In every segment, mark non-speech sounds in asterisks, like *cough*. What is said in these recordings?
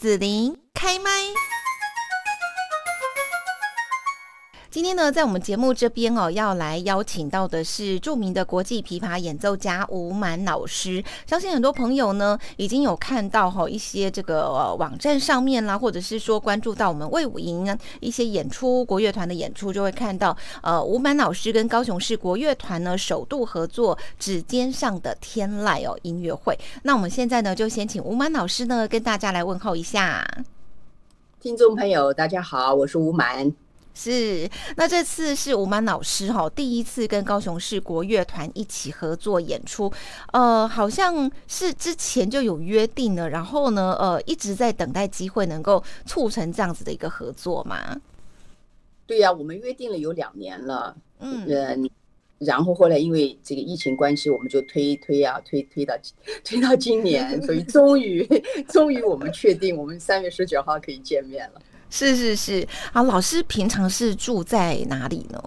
子琳开麦。今天呢，在我们节目这边哦，要来邀请到的是著名的国际琵琶演奏家吴满老师。相信很多朋友呢，已经有看到哈一些这个、呃、网站上面啦，或者是说关注到我们魏武营一些演出，国乐团的演出，就会看到呃吴满老师跟高雄市国乐团呢首度合作《指尖上的天籁》哦音乐会。那我们现在呢，就先请吴满老师呢跟大家来问候一下。听众朋友，大家好，我是吴满。是，那这次是吴曼老师哈第一次跟高雄市国乐团一起合作演出，呃，好像是之前就有约定了，然后呢，呃，一直在等待机会能够促成这样子的一个合作嘛。对呀、啊，我们约定了有两年了，嗯，呃，然后后来因为这个疫情关系，我们就推推啊推推到 *laughs* 推到今年，所以终于终于我们确定我们三月十九号可以见面了。是是是，啊，老师平常是住在哪里呢？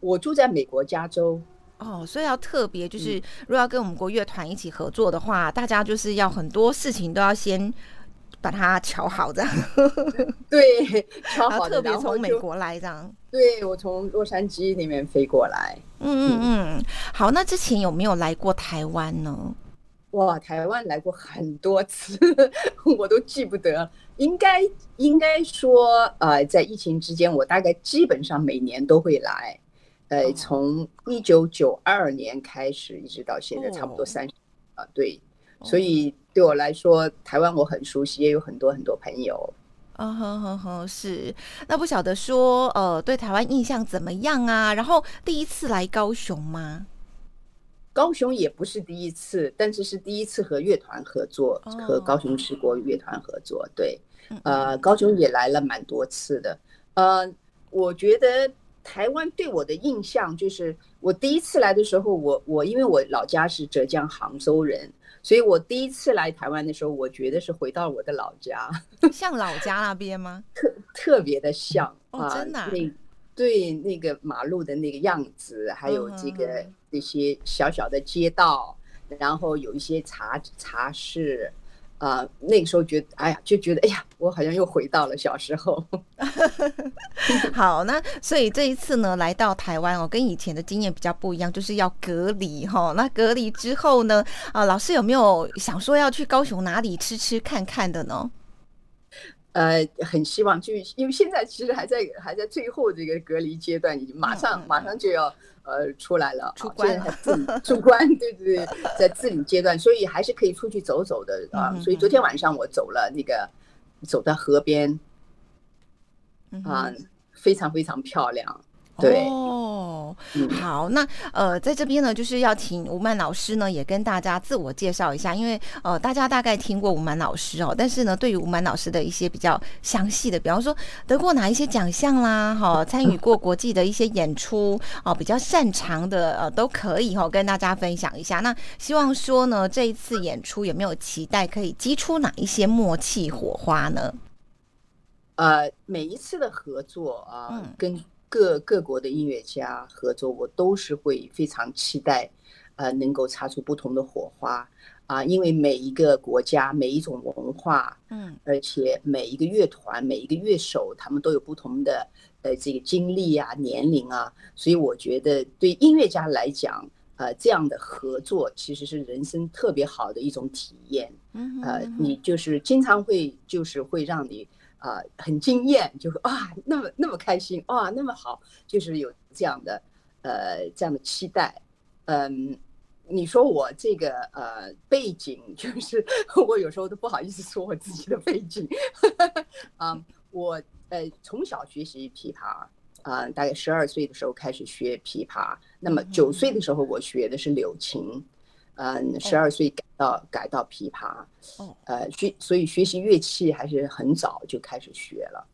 我住在美国加州。哦，所以要特别就是，如果要跟我们国乐团一起合作的话，嗯、大家就是要很多事情都要先把它瞧好，这样。*laughs* 对，*laughs* 瞧好，特别从美国来这样。对，我从洛杉矶那边飞过来。嗯嗯嗯，好，那之前有没有来过台湾呢？哇，台湾来过很多次，我都记不得。应该应该说，呃，在疫情之间，我大概基本上每年都会来。呃，从一九九二年开始，一直到现在，差不多三十。啊，对，所以对我来说，台湾我很熟悉，也有很多很多朋友。啊哼哼哼，是。那不晓得说，呃，对台湾印象怎么样啊？然后第一次来高雄吗？高雄也不是第一次，但是是第一次和乐团合作，和高雄市国乐团合作。对，呃，高雄也来了蛮多次的。呃，我觉得台湾对我的印象就是，我第一次来的时候，我我因为我老家是浙江杭州人，所以我第一次来台湾的时候，我觉得是回到我的老家，*laughs* 像老家那边吗？特特别的像哦，真的。对那个马路的那个样子，还有这个那些小小的街道，然后有一些茶茶室，啊、呃，那个时候觉得，哎呀，就觉得，哎呀，我好像又回到了小时候。*laughs* 好，那所以这一次呢，来到台湾哦，跟以前的经验比较不一样，就是要隔离哈、哦。那隔离之后呢，啊、呃，老师有没有想说要去高雄哪里吃吃看看的呢？呃，很希望，就因为现在其实还在还在最后这个隔离阶段，已经马上马上就要呃出来了，出关了，出关，对对对，在自理阶段，所以还是可以出去走走的啊。所以昨天晚上我走了那个，走到河边，啊，非常非常漂亮。对哦，好，那呃，在这边呢，就是要请吴曼老师呢，也跟大家自我介绍一下，因为呃，大家大概听过吴曼老师哦，但是呢，对于吴曼老师的一些比较详细的，比方说得过哪一些奖项啦，哈、哦，参与过国际的一些演出哦，比较擅长的呃，都可以哈、哦，跟大家分享一下。那希望说呢，这一次演出有没有期待可以激出哪一些默契火花呢？呃，每一次的合作啊，嗯、跟各各国的音乐家合作，我都是会非常期待，呃，能够擦出不同的火花。啊，因为每一个国家、每一种文化，嗯，而且每一个乐团、每一个乐手，他们都有不同的呃这个经历啊、年龄啊，所以我觉得对音乐家来讲，呃，这样的合作其实是人生特别好的一种体验，嗯，呃，你就是经常会就是会让你。啊、呃，很惊艳，就是啊，那么那么开心，哇，那么好，就是有这样的，呃，这样的期待。嗯，你说我这个呃背景，就是我有时候都不好意思说我自己的背景。啊、嗯，我呃从小学习琵琶，啊、呃，大概十二岁的时候开始学琵琶，那么九岁的时候我学的是柳琴。嗯，十二岁改到、oh. 改到琵琶，呃，学所以学习乐器还是很早就开始学了，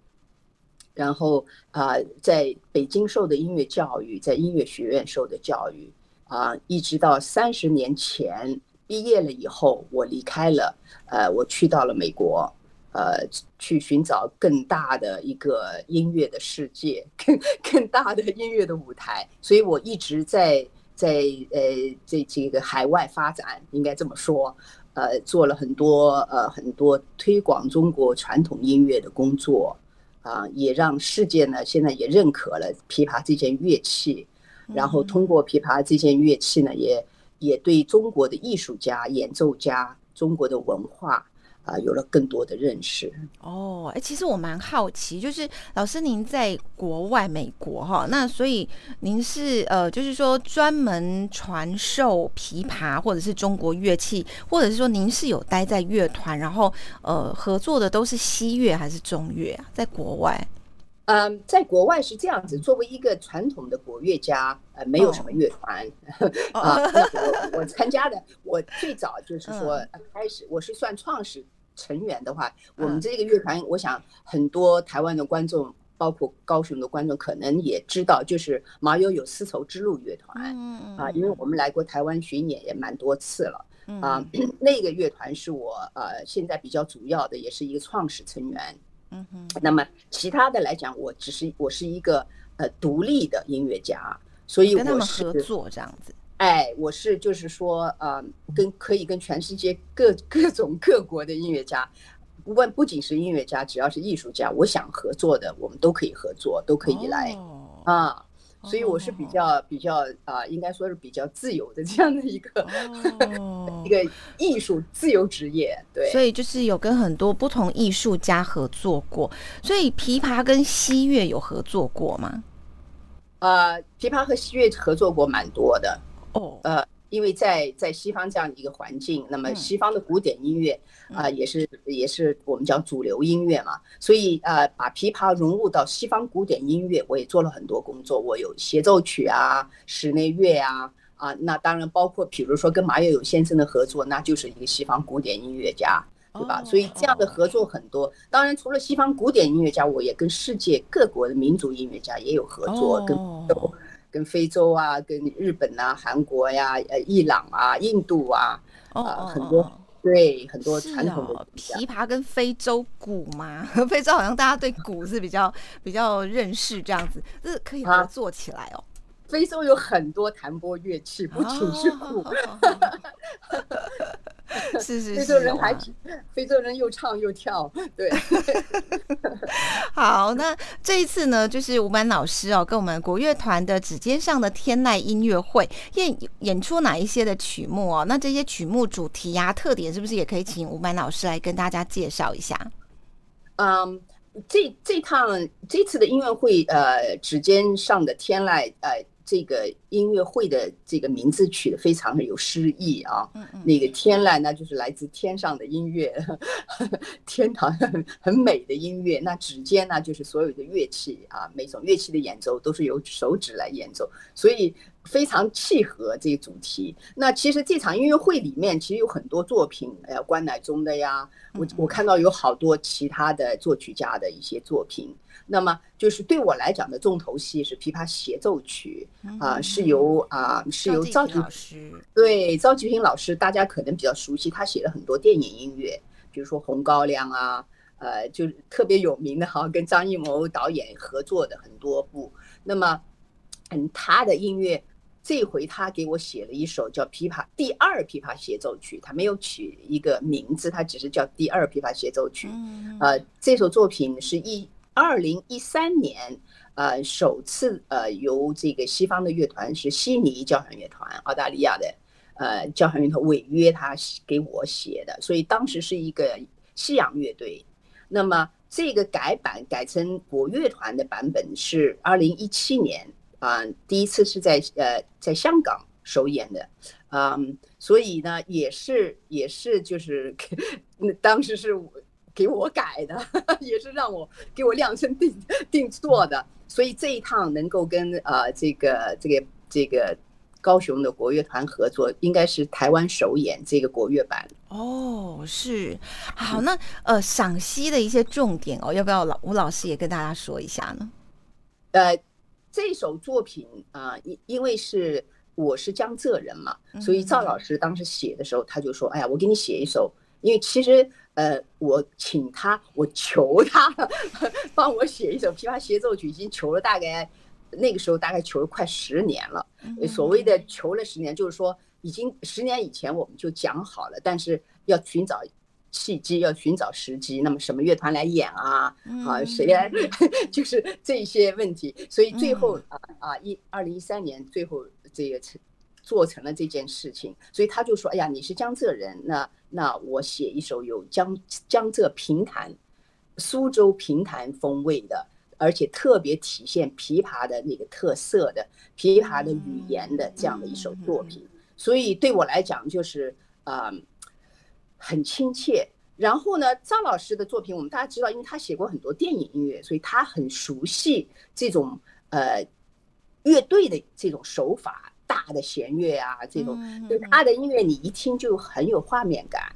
然后啊、呃，在北京受的音乐教育，在音乐学院受的教育啊、呃，一直到三十年前毕业了以后，我离开了，呃，我去到了美国，呃，去寻找更大的一个音乐的世界，更更大的音乐的舞台，所以我一直在。在呃，这这个海外发展应该这么说，呃做了很多呃很多推广中国传统音乐的工作啊，也让世界呢现在也认可了琵琶这件乐器，然后通过琵琶这件乐器呢，也也对中国的艺术家、演奏家、中国的文化。啊，有了更多的认识哦。哎，其实我蛮好奇，就是老师您在国外美国哈，那所以您是呃，就是说专门传授琵琶或者是中国乐器，或者是说您是有待在乐团，然后呃合作的都是西乐还是中乐啊？在国外？嗯，在国外是这样子，作为一个传统的国乐家，呃，没有什么乐团、oh. 啊。我我参加的，我最早就是说开始，我是算创始成员的话，我们这个乐团，我想很多台湾的观众，包括高雄的观众，可能也知道，就是马友友丝绸之路乐团啊，因为我们来过台湾巡演也蛮多次了啊。*clears throat* 那个乐团是我呃现在比较主要的，也是一个创始成员。嗯哼，那么其他的来讲，我只是我是一个呃独立的音乐家，所以我是跟他们合作这样子。哎，我是就是说，呃，跟可以跟全世界各 *laughs* 各种各国的音乐家，不管不仅是音乐家，只要是艺术家，我想合作的，我们都可以合作，都可以来、哦、啊。所以我是比较、哦、比较啊，应该说是比较自由的 *laughs* 这样的一个、哦、一个艺术自由职业。对，所以就是有跟很多不同艺术家合作过。所以琵琶跟西乐有合作过吗？呃，琵琶和西乐合作过蛮多的哦。呃。因为在在西方这样的一个环境，那么西方的古典音乐啊，也是也是我们讲主流音乐嘛，所以呃，把琵琶融入到西方古典音乐，我也做了很多工作。我有协奏曲啊，室内乐啊，啊，那当然包括比如说跟马友友先生的合作，那就是一个西方古典音乐家，对吧？所以这样的合作很多。当然，除了西方古典音乐家，我也跟世界各国的民族音乐家也有合作，跟。跟非洲啊，跟日本啊，韩国呀、啊，呃，伊朗啊，印度啊，啊、呃，很多对很多传统的、哦、琵琶跟非洲鼓嘛，*laughs* 非洲好像大家对鼓是比较比较认识这样子，这可以合作起来哦。非洲有很多弹拨乐器，不仅是鼓。*laughs* 是是是，非洲人还挺，非洲人又唱又跳，对。*laughs* 好，那这一次呢，就是吴满老师哦，跟我们国乐团的指尖上的天籁音乐会演演出哪一些的曲目哦？那这些曲目主题呀、特点，是不是也可以请吴满老师来跟大家介绍一下？嗯，这这趟这次的音乐会，呃，指尖上的天籁，呃。这个音乐会的这个名字取得非常的有诗意啊，那个天籁呢，就是来自天上的音乐，*laughs* 天堂很很美的音乐。那指尖呢，就是所有的乐器啊，每种乐器的演奏都是由手指来演奏，所以非常契合这个主题。那其实这场音乐会里面其实有很多作品，呃，关乃忠的呀，我我看到有好多其他的作曲家的一些作品。那么就是对我来讲的重头戏是琵琶协奏曲啊、呃，是由啊、呃、是由赵菊平老师，对，赵菊平老师，大家可能比较熟悉，他写了很多电影音乐，比如说《红高粱》啊，呃，就是特别有名的哈，跟张艺谋导演合作的很多部。那么，嗯，他的音乐这回他给我写了一首叫《琵琶第二琵琶协奏曲》，他没有取一个名字，他只是叫《第二琵琶协奏曲》。呃，这首作品是一。二零一三年，呃，首次呃由这个西方的乐团是悉尼交响乐团，澳大利亚的呃交响乐团违约他给我写的，所以当时是一个西洋乐队。那么这个改版改成国乐团的版本是二零一七年啊，呃，第一次是在呃在香港首演的，嗯，所以呢也是也是就是那当时是。给我改的，也是让我给我量身定定做的，所以这一趟能够跟呃这个这个这个高雄的国乐团合作，应该是台湾首演这个国乐版。哦，是好，那呃赏析的一些重点哦，要不要老吴老师也跟大家说一下呢？呃，这首作品啊，因、呃、因为是我是江浙人嘛，所以赵老师当时写的时候，他就说：“哎呀，我给你写一首。”因为其实，呃，我请他，我求他 *laughs* 帮我写一首琵琶协奏曲，已经求了大概那个时候大概求了快十年了。所谓的求了十年，就是说已经十年以前我们就讲好了，但是要寻找契机，要寻找时机。那么什么乐团来演啊？啊，谁来？*laughs* 就是这些问题。所以最后啊啊，一二零一三年最后这个成做成了这件事情。所以他就说：“哎呀，你是江浙人，那那我写一首有江江浙平潭、苏州平潭风味的。”而且特别体现琵琶的那个特色的琵琶的语言的这样的一首作品，所以对我来讲就是啊很亲切。然后呢，张老师的作品我们大家知道，因为他写过很多电影音乐，所以他很熟悉这种呃乐队的这种手法，大的弦乐啊这种，就他的音乐你一听就很有画面感，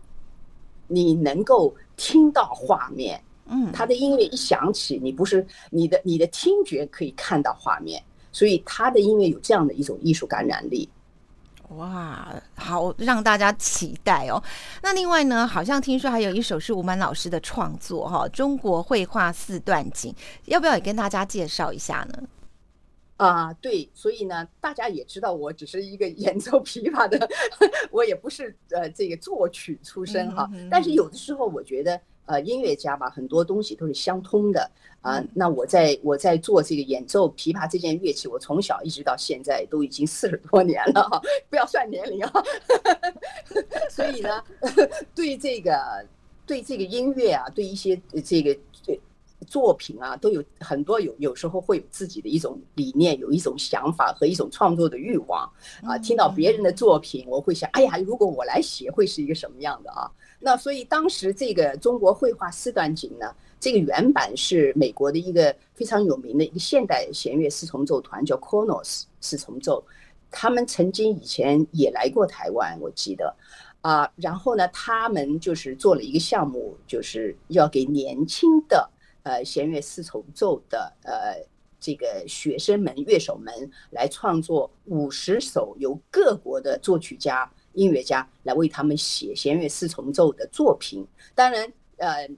你能够听到画面。嗯，他的音乐一响起，你不是你的你的听觉可以看到画面，所以他的音乐有这样的一种艺术感染力。哇，好让大家期待哦。那另外呢，好像听说还有一首是吴满老师的创作哈，《中国绘画四段锦》，要不要也跟大家介绍一下呢？啊，对，所以呢，大家也知道我只是一个演奏琵琶的，*laughs* 我也不是呃这个作曲出身哈，但是有的时候我觉得。呃，音乐家吧，很多东西都是相通的啊、呃。那我在我在做这个演奏琵琶这件乐器，我从小一直到现在都已经四十多年了哈，不要算年龄啊。*laughs* 所以呢，*laughs* 对这个对这个音乐啊，对一些这个作品啊，都有很多有有时候会有自己的一种理念，有一种想法和一种创作的欲望啊。听到别人的作品，我会想，哎呀，如果我来写，会是一个什么样的啊？那所以当时这个中国绘画四段锦呢，这个原版是美国的一个非常有名的一个现代弦乐四重奏团，叫 Kronos 四重奏，他们曾经以前也来过台湾，我记得，啊，然后呢，他们就是做了一个项目，就是要给年轻的呃弦乐四重奏的呃这个学生们、乐手们来创作五十首由各国的作曲家。音乐家来为他们写弦乐四重奏的作品，当然，呃，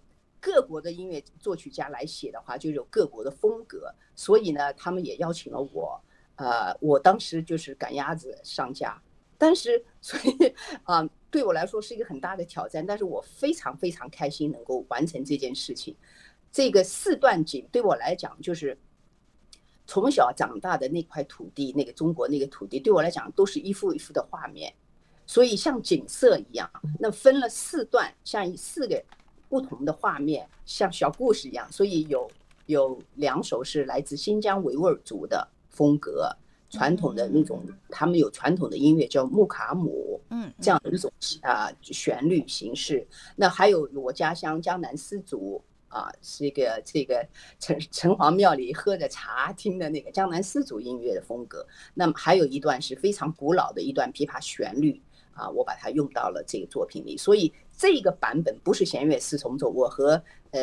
各国的音乐作曲家来写的话，就有各国的风格，所以呢，他们也邀请了我，呃，我当时就是赶鸭子上架，但是，所以啊、对我来说是一个很大的挑战，但是我非常非常开心能够完成这件事情。这个四段锦对我来讲，就是从小长大的那块土地，那个中国那个土地，对我来讲都是一幅一幅的画面。所以像景色一样，那分了四段，像四个不同的画面，像小故事一样。所以有有两首是来自新疆维吾尔族的风格，传统的那种，他们有传统的音乐叫木卡姆，嗯，这样的一种啊旋律形式。那还有我家乡江南丝竹啊，是一个这个城城隍庙里喝着茶听的那个江南丝竹音乐的风格。那么还有一段是非常古老的一段琵琶旋律。啊，我把它用到了这个作品里，所以这个版本不是弦乐四重奏。我和呃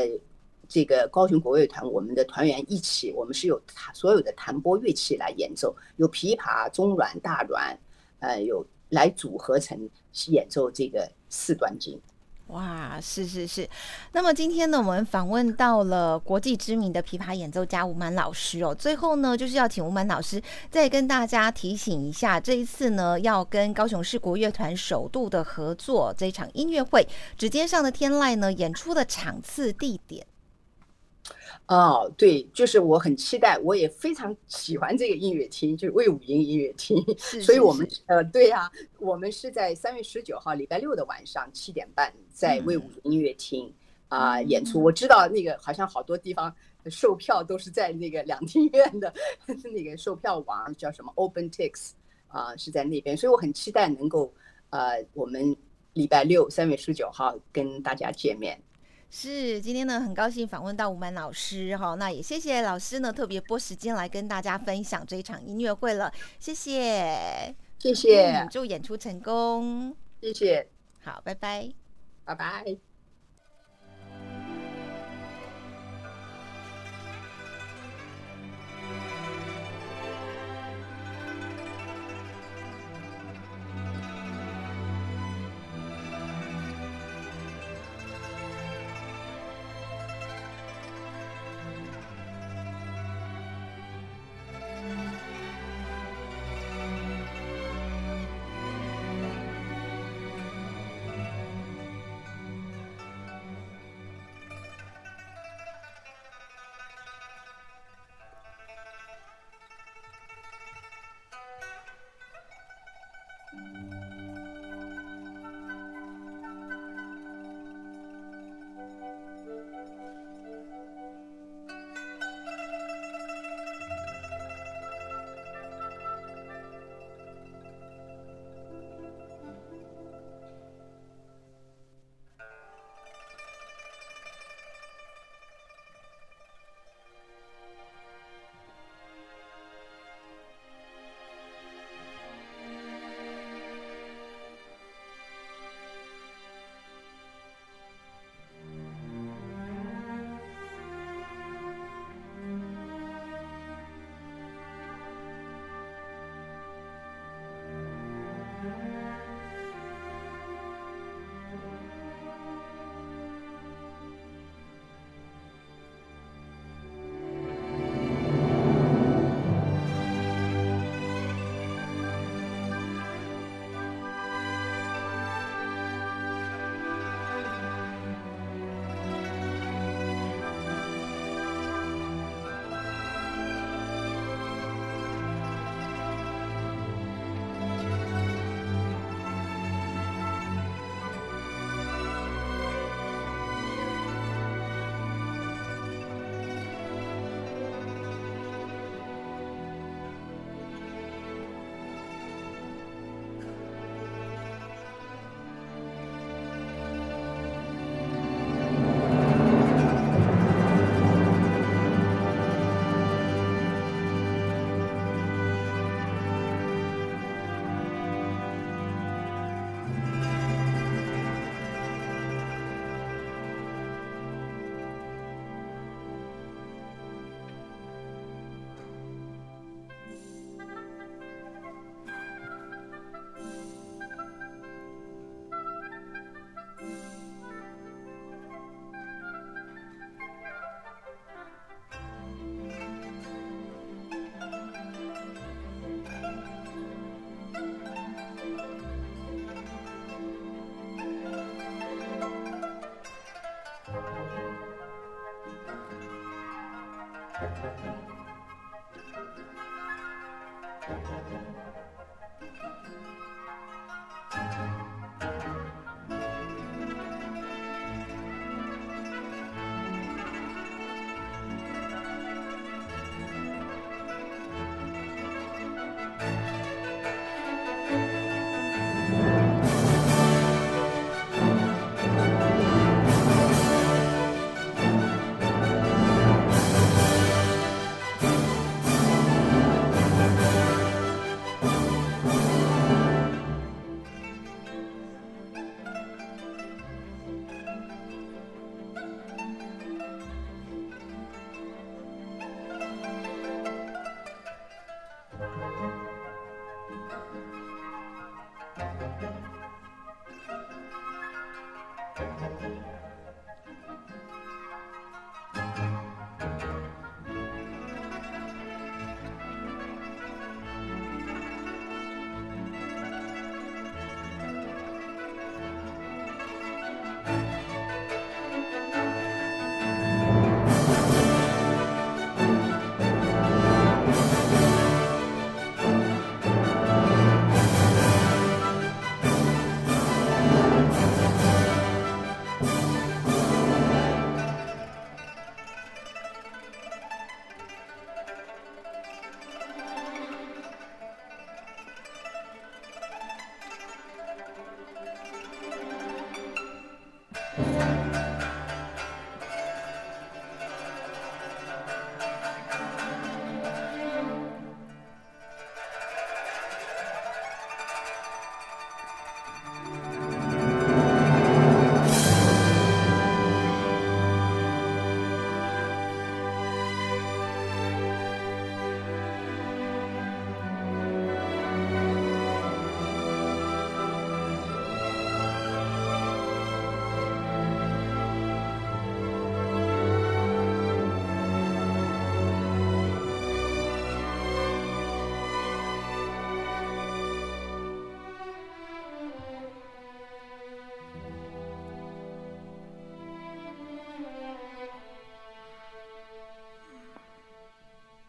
这个高雄国乐团我们的团员一起，我们是有所有的弹拨乐器来演奏，有琵琶、中阮、大阮，呃，有来组合成演奏这个四段经。哇，是是是。那么今天呢，我们访问到了国际知名的琵琶演奏家吴满老师哦。最后呢，就是要请吴满老师再跟大家提醒一下，这一次呢，要跟高雄市国乐团首度的合作这一场音乐会，指尖上的天籁呢，演出的场次、地点。哦，对，就是我很期待，我也非常喜欢这个音乐厅，就是魏武营音乐厅。*laughs* 是是是，所以我们呃，对呀、啊，我们是在三月十九号礼拜六的晚上七点半，在魏武营音乐厅啊、呃、演出。我知道那个好像好多地方售票都是在那个两厅院的 *laughs* 那个售票网叫什么 OpenTix 啊、呃，是在那边，所以我很期待能够呃，我们礼拜六三月十九号跟大家见面。是，今天呢，很高兴访问到吴满老师哈，那也谢谢老师呢，特别拨时间来跟大家分享这一场音乐会了，谢谢，谢谢，嗯，祝演出成功，谢谢，好，拜拜，拜拜。